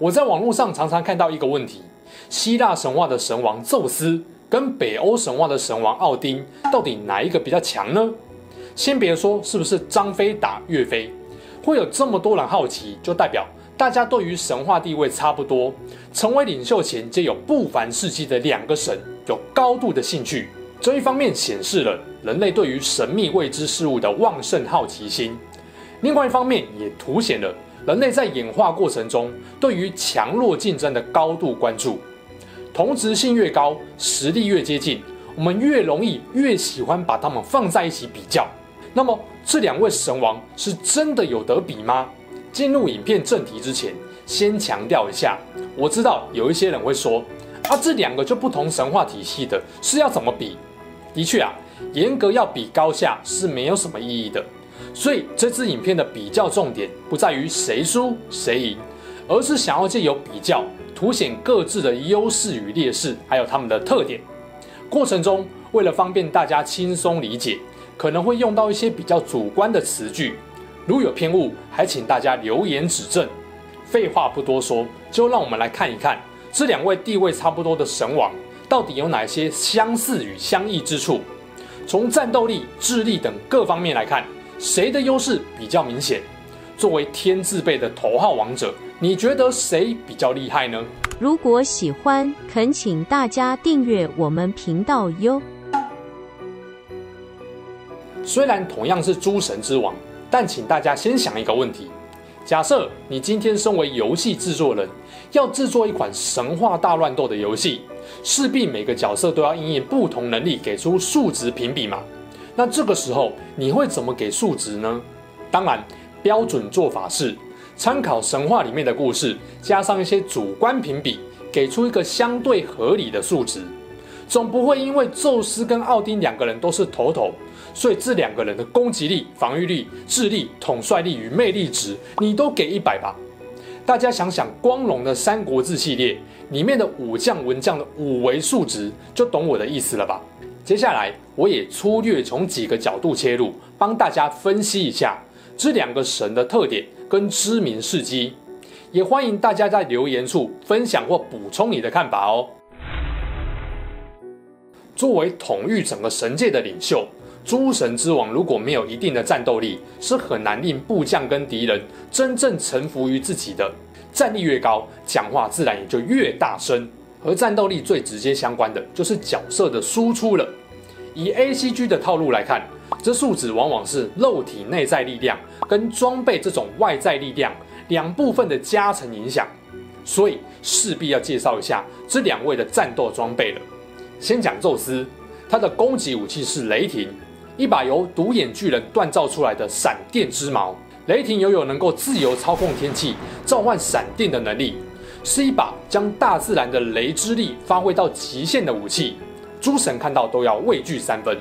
我在网络上常常看到一个问题：希腊神话的神王宙斯跟北欧神话的神王奥丁，到底哪一个比较强呢？先别说是不是张飞打岳飞，会有这么多人好奇，就代表大家对于神话地位差不多。成为领袖前皆有不凡事迹的两个神，有高度的兴趣。这一方面显示了人类对于神秘未知事物的旺盛好奇心，另外一方面也凸显了。人类在演化过程中，对于强弱竞争的高度关注，同质性越高，实力越接近，我们越容易越喜欢把他们放在一起比较。那么，这两位神王是真的有得比吗？进入影片正题之前，先强调一下，我知道有一些人会说，啊，这两个就不同神话体系的，是要怎么比？的确啊，严格要比高下是没有什么意义的。所以这支影片的比较重点不在于谁输谁赢，而是想要借由比较凸显各自的优势与劣势，还有他们的特点。过程中，为了方便大家轻松理解，可能会用到一些比较主观的词句，如有偏误，还请大家留言指正。废话不多说，就让我们来看一看这两位地位差不多的神王，到底有哪些相似与相异之处。从战斗力、智力等各方面来看。谁的优势比较明显？作为天字辈的头号王者，你觉得谁比较厉害呢？如果喜欢，恳请大家订阅我们频道哟。虽然同样是诸神之王，但请大家先想一个问题：假设你今天身为游戏制作人，要制作一款神话大乱斗的游戏，势必每个角色都要因应不同能力给出数值评比嘛？那这个时候你会怎么给数值呢？当然，标准做法是参考神话里面的故事，加上一些主观评比，给出一个相对合理的数值。总不会因为宙斯跟奥丁两个人都是头头，所以这两个人的攻击力、防御力、智力、统帅力与魅力值，你都给一百吧？大家想想，光荣的《三国志》系列里面的武将、文将的五维数值，就懂我的意思了吧？接下来，我也粗略从几个角度切入，帮大家分析一下这两个神的特点跟知名事迹。也欢迎大家在留言处分享或补充你的看法哦。作为统御整个神界的领袖，诸神之王如果没有一定的战斗力，是很难令部将跟敌人真正臣服于自己的。战力越高，讲话自然也就越大声。和战斗力最直接相关的就是角色的输出了。以 ACG 的套路来看，这数值往往是肉体内在力量跟装备这种外在力量两部分的加成影响，所以势必要介绍一下这两位的战斗装备了。先讲宙斯，他的攻击武器是雷霆，一把由独眼巨人锻造出来的闪电之矛。雷霆拥有能够自由操控天气、召唤闪电的能力。是一把将大自然的雷之力发挥到极限的武器，诸神看到都要畏惧三分。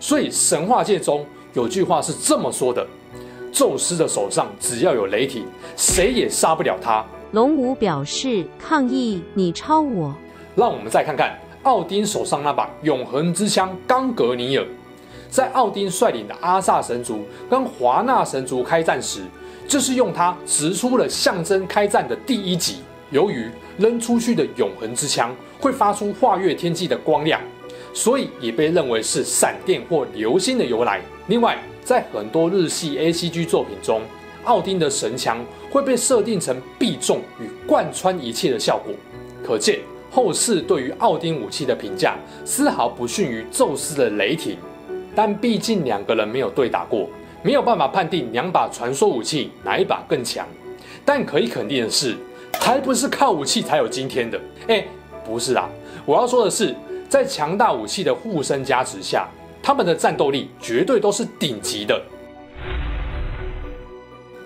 所以神话界中有句话是这么说的：宙斯的手上只要有雷霆，谁也杀不了他。龙武表示抗议，你抄我。让我们再看看奥丁手上那把永恒之枪冈格尼尔，在奥丁率领的阿萨神族跟华纳神族开战时，就是用它掷出了象征开战的第一击。由于扔出去的永恒之枪会发出跨越天际的光亮，所以也被认为是闪电或流星的由来。另外，在很多日系 ACG 作品中，奥丁的神枪会被设定成必中与贯穿一切的效果，可见后世对于奥丁武器的评价丝毫不逊于宙斯的雷霆。但毕竟两个人没有对打过，没有办法判定两把传说武器哪一把更强。但可以肯定的是。还不是靠武器才有今天的，哎，不是啊！我要说的是，在强大武器的护身加持下，他们的战斗力绝对都是顶级的。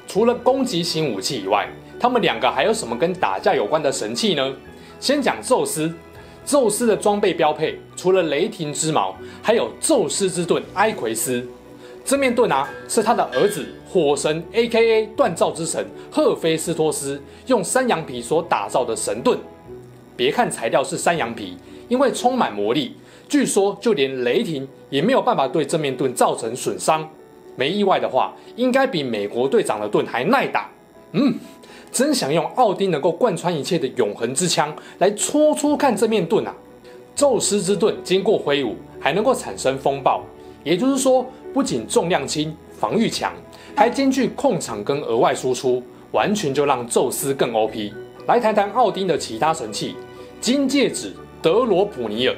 除了攻击型武器以外，他们两个还有什么跟打架有关的神器呢？先讲宙斯，宙斯的装备标配除了雷霆之矛，还有宙斯之盾埃奎斯。这面盾啊，是他的儿子火神 （A.K.A. 锻造之神）赫菲斯托斯用山羊皮所打造的神盾。别看材料是山羊皮，因为充满魔力，据说就连雷霆也没有办法对这面盾造成损伤。没意外的话，应该比美国队长的盾还耐打。嗯，真想用奥丁能够贯穿一切的永恒之枪来戳戳看这面盾啊！宙斯之盾经过挥舞，还能够产生风暴，也就是说，不仅重量轻、防御强，还兼具控场跟额外输出，完全就让宙斯更 OP。来谈谈奥丁的其他神器，金戒指德罗普尼尔，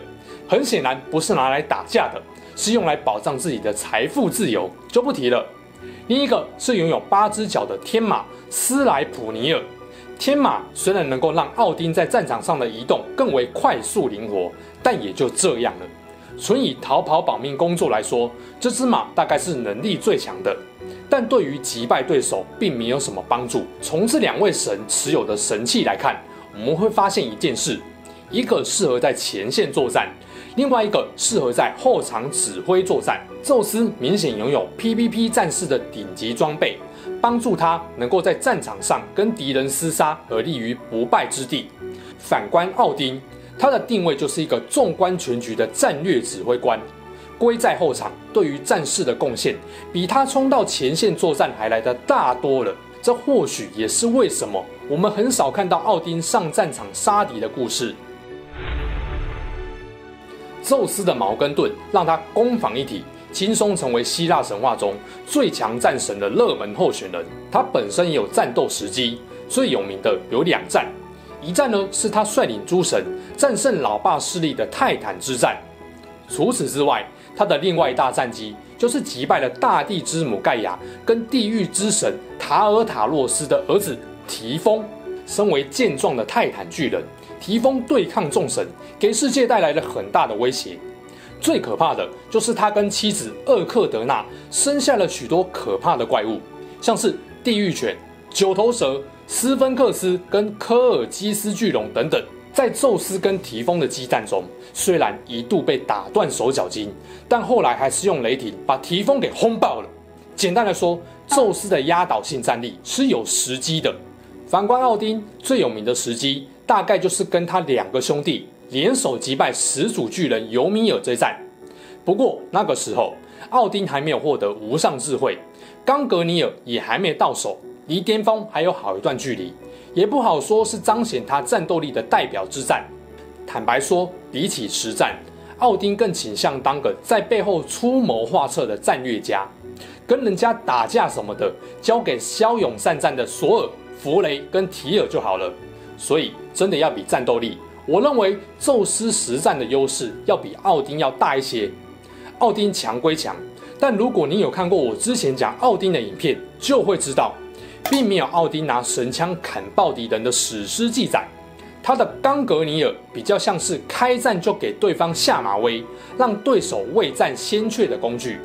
很显然不是拿来打架的，是用来保障自己的财富自由，就不提了。另一个是拥有八只脚的天马斯莱普尼尔。天马虽然能够让奥丁在战场上的移动更为快速灵活，但也就这样了。纯以逃跑保命工作来说，这只马大概是能力最强的，但对于击败对手并没有什么帮助。从这两位神持有的神器来看，我们会发现一件事：一个适合在前线作战，另外一个适合在后场指挥作战。宙斯明显拥有 PVP 战士的顶级装备，帮助他能够在战场上跟敌人厮杀而立于不败之地。反观奥丁。他的定位就是一个纵观全局的战略指挥官，归在后场，对于战士的贡献比他冲到前线作战还来得大多了。这或许也是为什么我们很少看到奥丁上战场杀敌的故事。宙斯的矛跟盾让他攻防一体，轻松成为希腊神话中最强战神的热门候选人。他本身也有战斗时机，最有名的有两战。一战呢，是他率领诸神战胜老爸势力的泰坦之战。除此之外，他的另外一大战绩就是击败了大地之母盖亚跟地狱之神塔尔塔洛斯的儿子提丰。身为健壮的泰坦巨人，提丰对抗众神，给世界带来了很大的威胁。最可怕的就是他跟妻子厄克德纳生下了许多可怕的怪物，像是地狱犬、九头蛇。斯芬克斯跟科尔基斯巨龙等等，在宙斯跟提丰的激战中，虽然一度被打断手脚筋，但后来还是用雷霆把提丰给轰爆了。简单来说，宙斯的压倒性战力是有时机的。反观奥丁，最有名的时机大概就是跟他两个兄弟联手击败始祖巨人尤米尔这战。不过那个时候，奥丁还没有获得无上智慧，冈格尼尔也还没到手。离巅峰还有好一段距离，也不好说是彰显他战斗力的代表之战。坦白说，比起实战，奥丁更倾向当个在背后出谋划策的战略家，跟人家打架什么的，交给骁勇善战的索尔、弗雷跟提尔就好了。所以，真的要比战斗力，我认为宙斯实战的优势要比奥丁要大一些。奥丁强归强，但如果你有看过我之前讲奥丁的影片，就会知道。并没有奥丁拿神枪砍爆敌人的史诗记载，他的冈格尼尔比较像是开战就给对方下马威，让对手未战先怯的工具。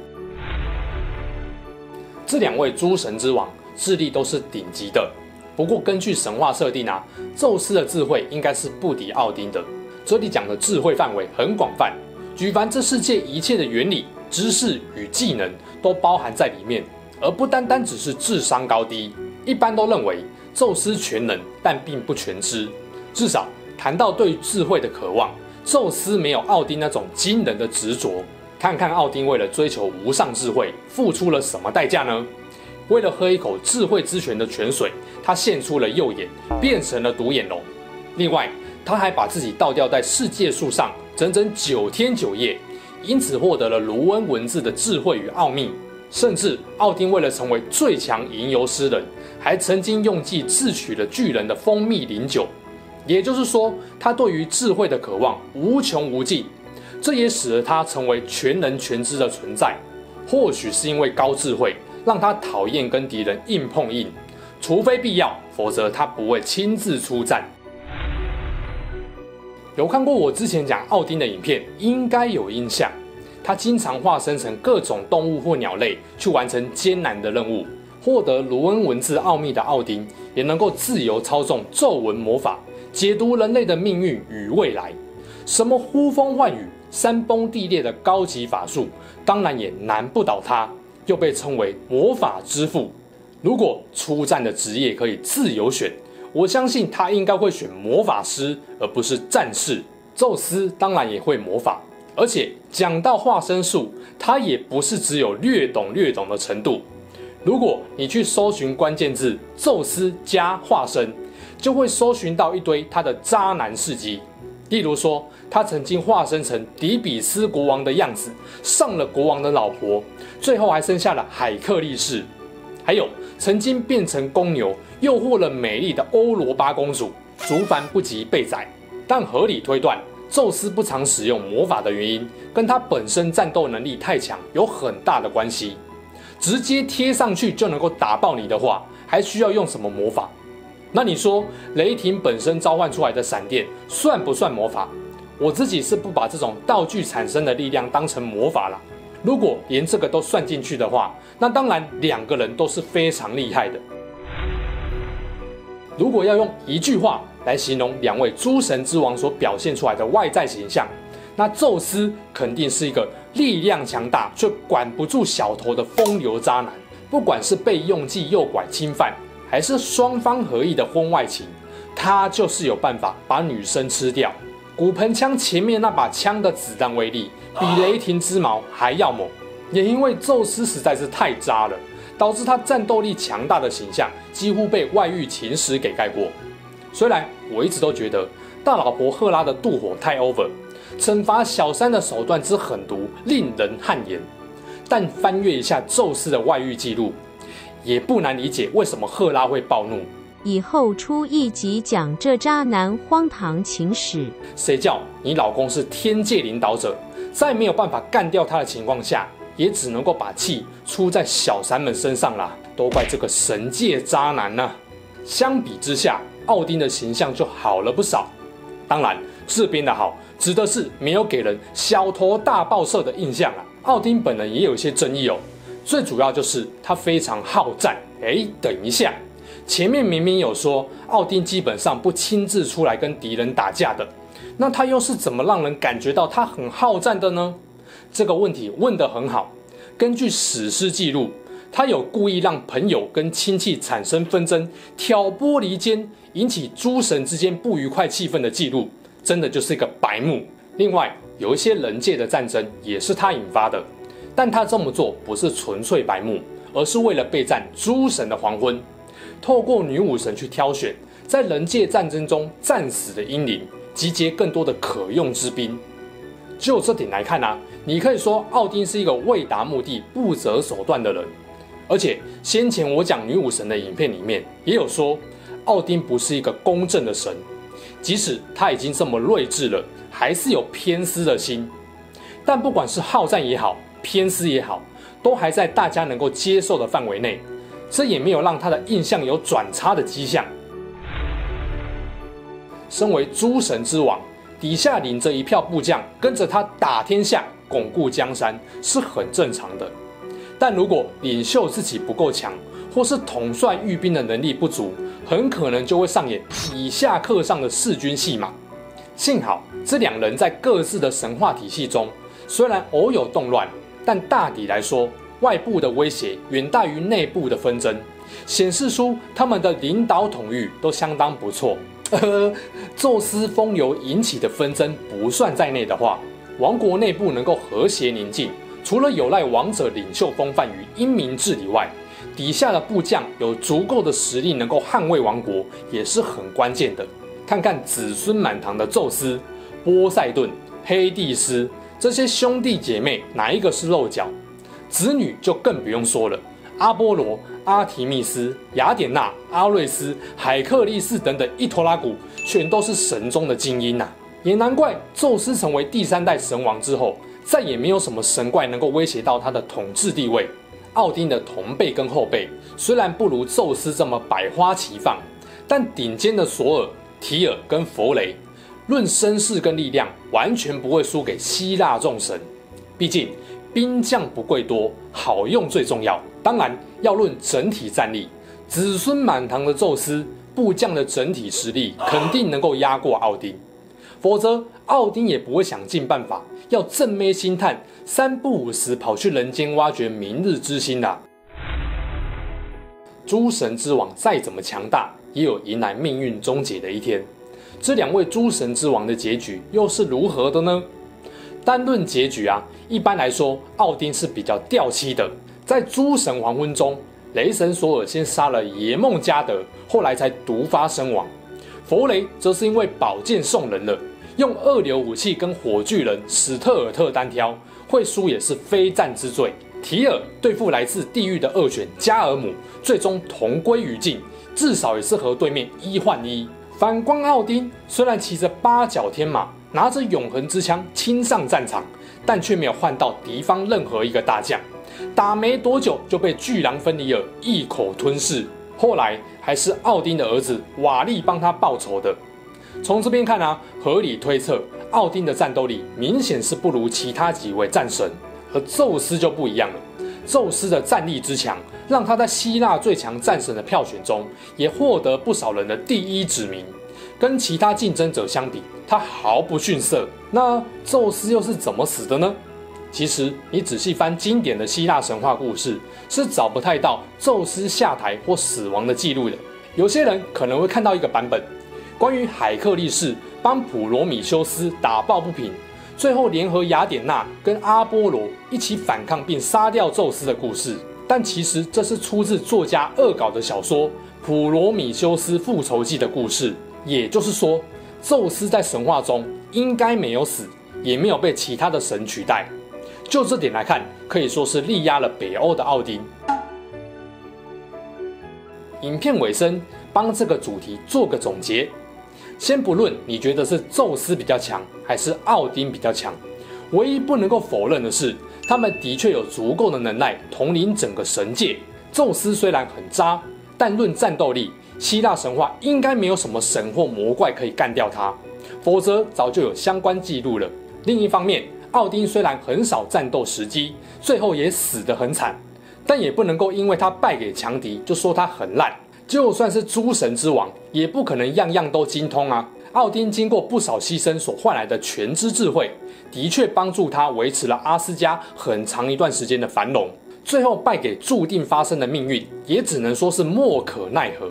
这两位诸神之王智力都是顶级的，不过根据神话设定啊，宙斯的智慧应该是不敌奥丁的。这里讲的智慧范围很广泛，举凡这世界一切的原理、知识与技能都包含在里面，而不单单只是智商高低。一般都认为宙斯全能，但并不全知。至少谈到对智慧的渴望，宙斯没有奥丁那种惊人的执着。看看奥丁为了追求无上智慧，付出了什么代价呢？为了喝一口智慧之泉的泉水，他献出了右眼，变成了独眼龙。另外，他还把自己倒吊在世界树上整整九天九夜，因此获得了卢恩文字的智慧与奥秘。甚至奥丁为了成为最强吟游诗人，还曾经用计智取了巨人的蜂蜜灵酒。也就是说，他对于智慧的渴望无穷无尽，这也使得他成为全能全知的存在。或许是因为高智慧，让他讨厌跟敌人硬碰硬，除非必要，否则他不会亲自出战。有看过我之前讲奥丁的影片，应该有印象。他经常化身成各种动物或鸟类去完成艰难的任务，获得卢恩文字奥秘的奥丁，也能够自由操纵咒文魔法，解读人类的命运与未来。什么呼风唤雨、山崩地裂的高级法术，当然也难不倒他，又被称为魔法之父。如果出战的职业可以自由选，我相信他应该会选魔法师，而不是战士。宙斯当然也会魔法，而且讲到化身术，他也不是只有略懂略懂的程度。如果你去搜寻关键字“宙斯加化身”，就会搜寻到一堆他的渣男事迹。例如说，他曾经化身成底比斯国王的样子，上了国王的老婆，最后还生下了海克力士。还有曾经变成公牛，诱惑了美丽的欧罗巴公主，竹凡不及被宰。但合理推断，宙斯不常使用魔法的原因，跟他本身战斗能力太强有很大的关系。直接贴上去就能够打爆你的话，还需要用什么魔法？那你说雷霆本身召唤出来的闪电算不算魔法？我自己是不把这种道具产生的力量当成魔法了。如果连这个都算进去的话，那当然两个人都是非常厉害的。如果要用一句话来形容两位诸神之王所表现出来的外在形象，那宙斯肯定是一个力量强大却管不住小头的风流渣男。不管是被用计诱拐侵犯，还是双方合意的婚外情，他就是有办法把女生吃掉。骨盆枪前面那把枪的子弹威力，比雷霆之矛还要猛，也因为宙斯实在是太渣了，导致他战斗力强大的形象几乎被外遇情史给盖过。虽然我一直都觉得大老婆赫拉的妒火太 over，惩罚小三的手段之狠毒令人汗颜，但翻阅一下宙斯的外遇记录，也不难理解为什么赫拉会暴怒。以后出一集讲这渣男荒唐情史。谁叫你老公是天界领导者，在没有办法干掉他的情况下，也只能够把气出在小三们身上啦。都怪这个神界渣男呢、啊。相比之下，奥丁的形象就好了不少。当然，这边的好指的是没有给人小头大爆射的印象啊。奥丁本人也有一些争议哦，最主要就是他非常好战。哎，等一下。前面明明有说奥丁基本上不亲自出来跟敌人打架的，那他又是怎么让人感觉到他很好战的呢？这个问题问得很好。根据史诗记录，他有故意让朋友跟亲戚产生纷争、挑拨离间，引起诸神之间不愉快气氛的记录，真的就是一个白目。另外，有一些人界的战争也是他引发的，但他这么做不是纯粹白目，而是为了备战诸神的黄昏。透过女武神去挑选，在人界战争中战死的英灵，集结更多的可用之兵。就这点来看啊，你可以说奥丁是一个为达目的不择手段的人。而且先前我讲女武神的影片里面也有说，奥丁不是一个公正的神，即使他已经这么睿智了，还是有偏私的心。但不管是好战也好，偏私也好，都还在大家能够接受的范围内。这也没有让他的印象有转差的迹象。身为诸神之王，底下领着一票部将跟着他打天下、巩固江山是很正常的。但如果领袖自己不够强，或是统帅御兵的能力不足，很可能就会上演以下克上的弑君戏码。幸好这两人在各自的神话体系中，虽然偶有动乱，但大抵来说。外部的威胁远大于内部的纷争，显示出他们的领导统御都相当不错。呃，宙斯风流引起的纷争不算在内的话，王国内部能够和谐宁静，除了有赖王者领袖风范与英明治理外，底下的部将有足够的实力能够捍卫王国，也是很关键的。看看子孙满堂的宙斯、波塞顿、黑帝斯这些兄弟姐妹，哪一个是漏脚？子女就更不用说了，阿波罗、阿提密斯、雅典娜、阿瑞斯、海克力士等等一拖拉库，全都是神中的精英呐、啊。也难怪宙斯成为第三代神王之后，再也没有什么神怪能够威胁到他的统治地位。奥丁的同辈跟后辈虽然不如宙斯这么百花齐放，但顶尖的索尔、提尔跟弗雷，论声势跟力量，完全不会输给希腊众神。毕竟。兵将不贵多，好用最重要。当然要论整体战力，子孙满堂的宙斯部将的整体实力肯定能够压过奥丁，否则奥丁也不会想尽办法要正妹星探三不五时跑去人间挖掘明日之星的。诸神之王再怎么强大，也有迎来命运终结的一天。这两位诸神之王的结局又是如何的呢？单论结局啊，一般来说，奥丁是比较掉漆的。在诸神黄昏中，雷神索尔先杀了爷梦加德，后来才毒发身亡。弗雷则是因为宝剑送人了，用二流武器跟火巨人史特尔特单挑，会输也是非战之罪。提尔对付来自地狱的恶犬加尔姆，最终同归于尽，至少也是和对面一换一。反观奥丁，虽然骑着八角天马，拿着永恒之枪亲上战场，但却没有换到敌方任何一个大将，打没多久就被巨狼芬里尔一口吞噬。后来还是奥丁的儿子瓦利帮他报仇的。从这边看啊，合理推测，奥丁的战斗力明显是不如其他几位战神，而宙斯就不一样了。宙斯的战力之强，让他在希腊最强战神的票选中，也获得不少人的第一指名。跟其他竞争者相比，他毫不逊色。那宙斯又是怎么死的呢？其实你仔细翻经典的希腊神话故事，是找不太到宙斯下台或死亡的记录的。有些人可能会看到一个版本，关于海克力士帮普罗米修斯打抱不平。最后联合雅典娜跟阿波罗一起反抗并杀掉宙斯的故事，但其实这是出自作家恶搞的小说《普罗米修斯复仇记》的故事。也就是说，宙斯在神话中应该没有死，也没有被其他的神取代。就这点来看，可以说是力压了北欧的奥丁。影片尾声，帮这个主题做个总结。先不论你觉得是宙斯比较强还是奥丁比较强，唯一不能够否认的是，他们的确有足够的能耐统领整个神界。宙斯虽然很渣，但论战斗力，希腊神话应该没有什么神或魔怪可以干掉他，否则早就有相关记录了。另一方面，奥丁虽然很少战斗时机，最后也死得很惨，但也不能够因为他败给强敌就说他很烂。就算是诸神之王，也不可能样样都精通啊。奥丁经过不少牺牲所换来的全知智慧，的确帮助他维持了阿斯加很长一段时间的繁荣。最后败给注定发生的命运，也只能说是莫可奈何。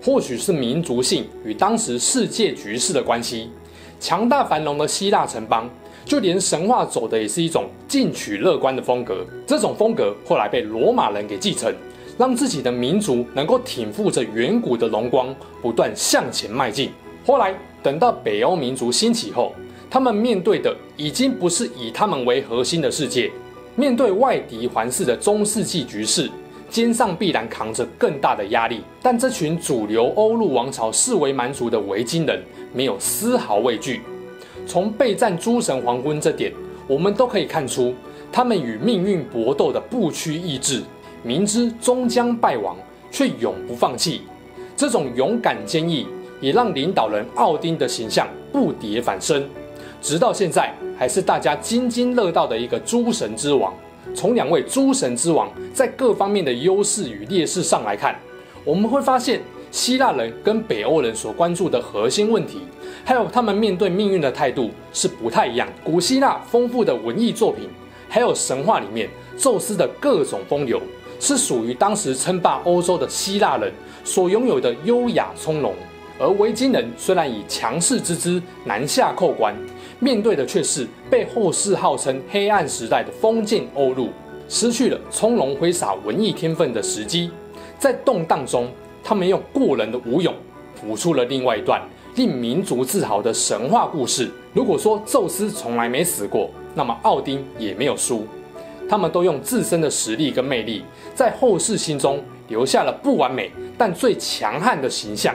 或许是民族性与当时世界局势的关系，强大繁荣的希腊城邦，就连神话走的也是一种进取乐观的风格。这种风格后来被罗马人给继承。让自己的民族能够挺负着远古的荣光，不断向前迈进。后来等到北欧民族兴起后，他们面对的已经不是以他们为核心的世界，面对外敌环视的中世纪局势，肩上必然扛着更大的压力。但这群主流欧陆王朝视为蛮族的维京人，没有丝毫畏惧。从备战诸神黄昏这点，我们都可以看出他们与命运搏斗的不屈意志。明知终将败亡，却永不放弃，这种勇敢坚毅，也让领导人奥丁的形象不跌反升，直到现在还是大家津津乐道的一个诸神之王。从两位诸神之王在各方面的优势与劣势上来看，我们会发现希腊人跟北欧人所关注的核心问题，还有他们面对命运的态度是不太一样。古希腊丰富的文艺作品，还有神话里面宙斯的各种风流。是属于当时称霸欧洲的希腊人所拥有的优雅从容，而维京人虽然以强势之姿南下扣关，面对的却是被后世号称黑暗时代的封建欧陆，失去了从容挥洒文艺天分的时机。在动荡中，他们用过人的武勇，谱出了另外一段令民族自豪的神话故事。如果说宙斯从来没死过，那么奥丁也没有输。他们都用自身的实力跟魅力，在后世心中留下了不完美但最强悍的形象。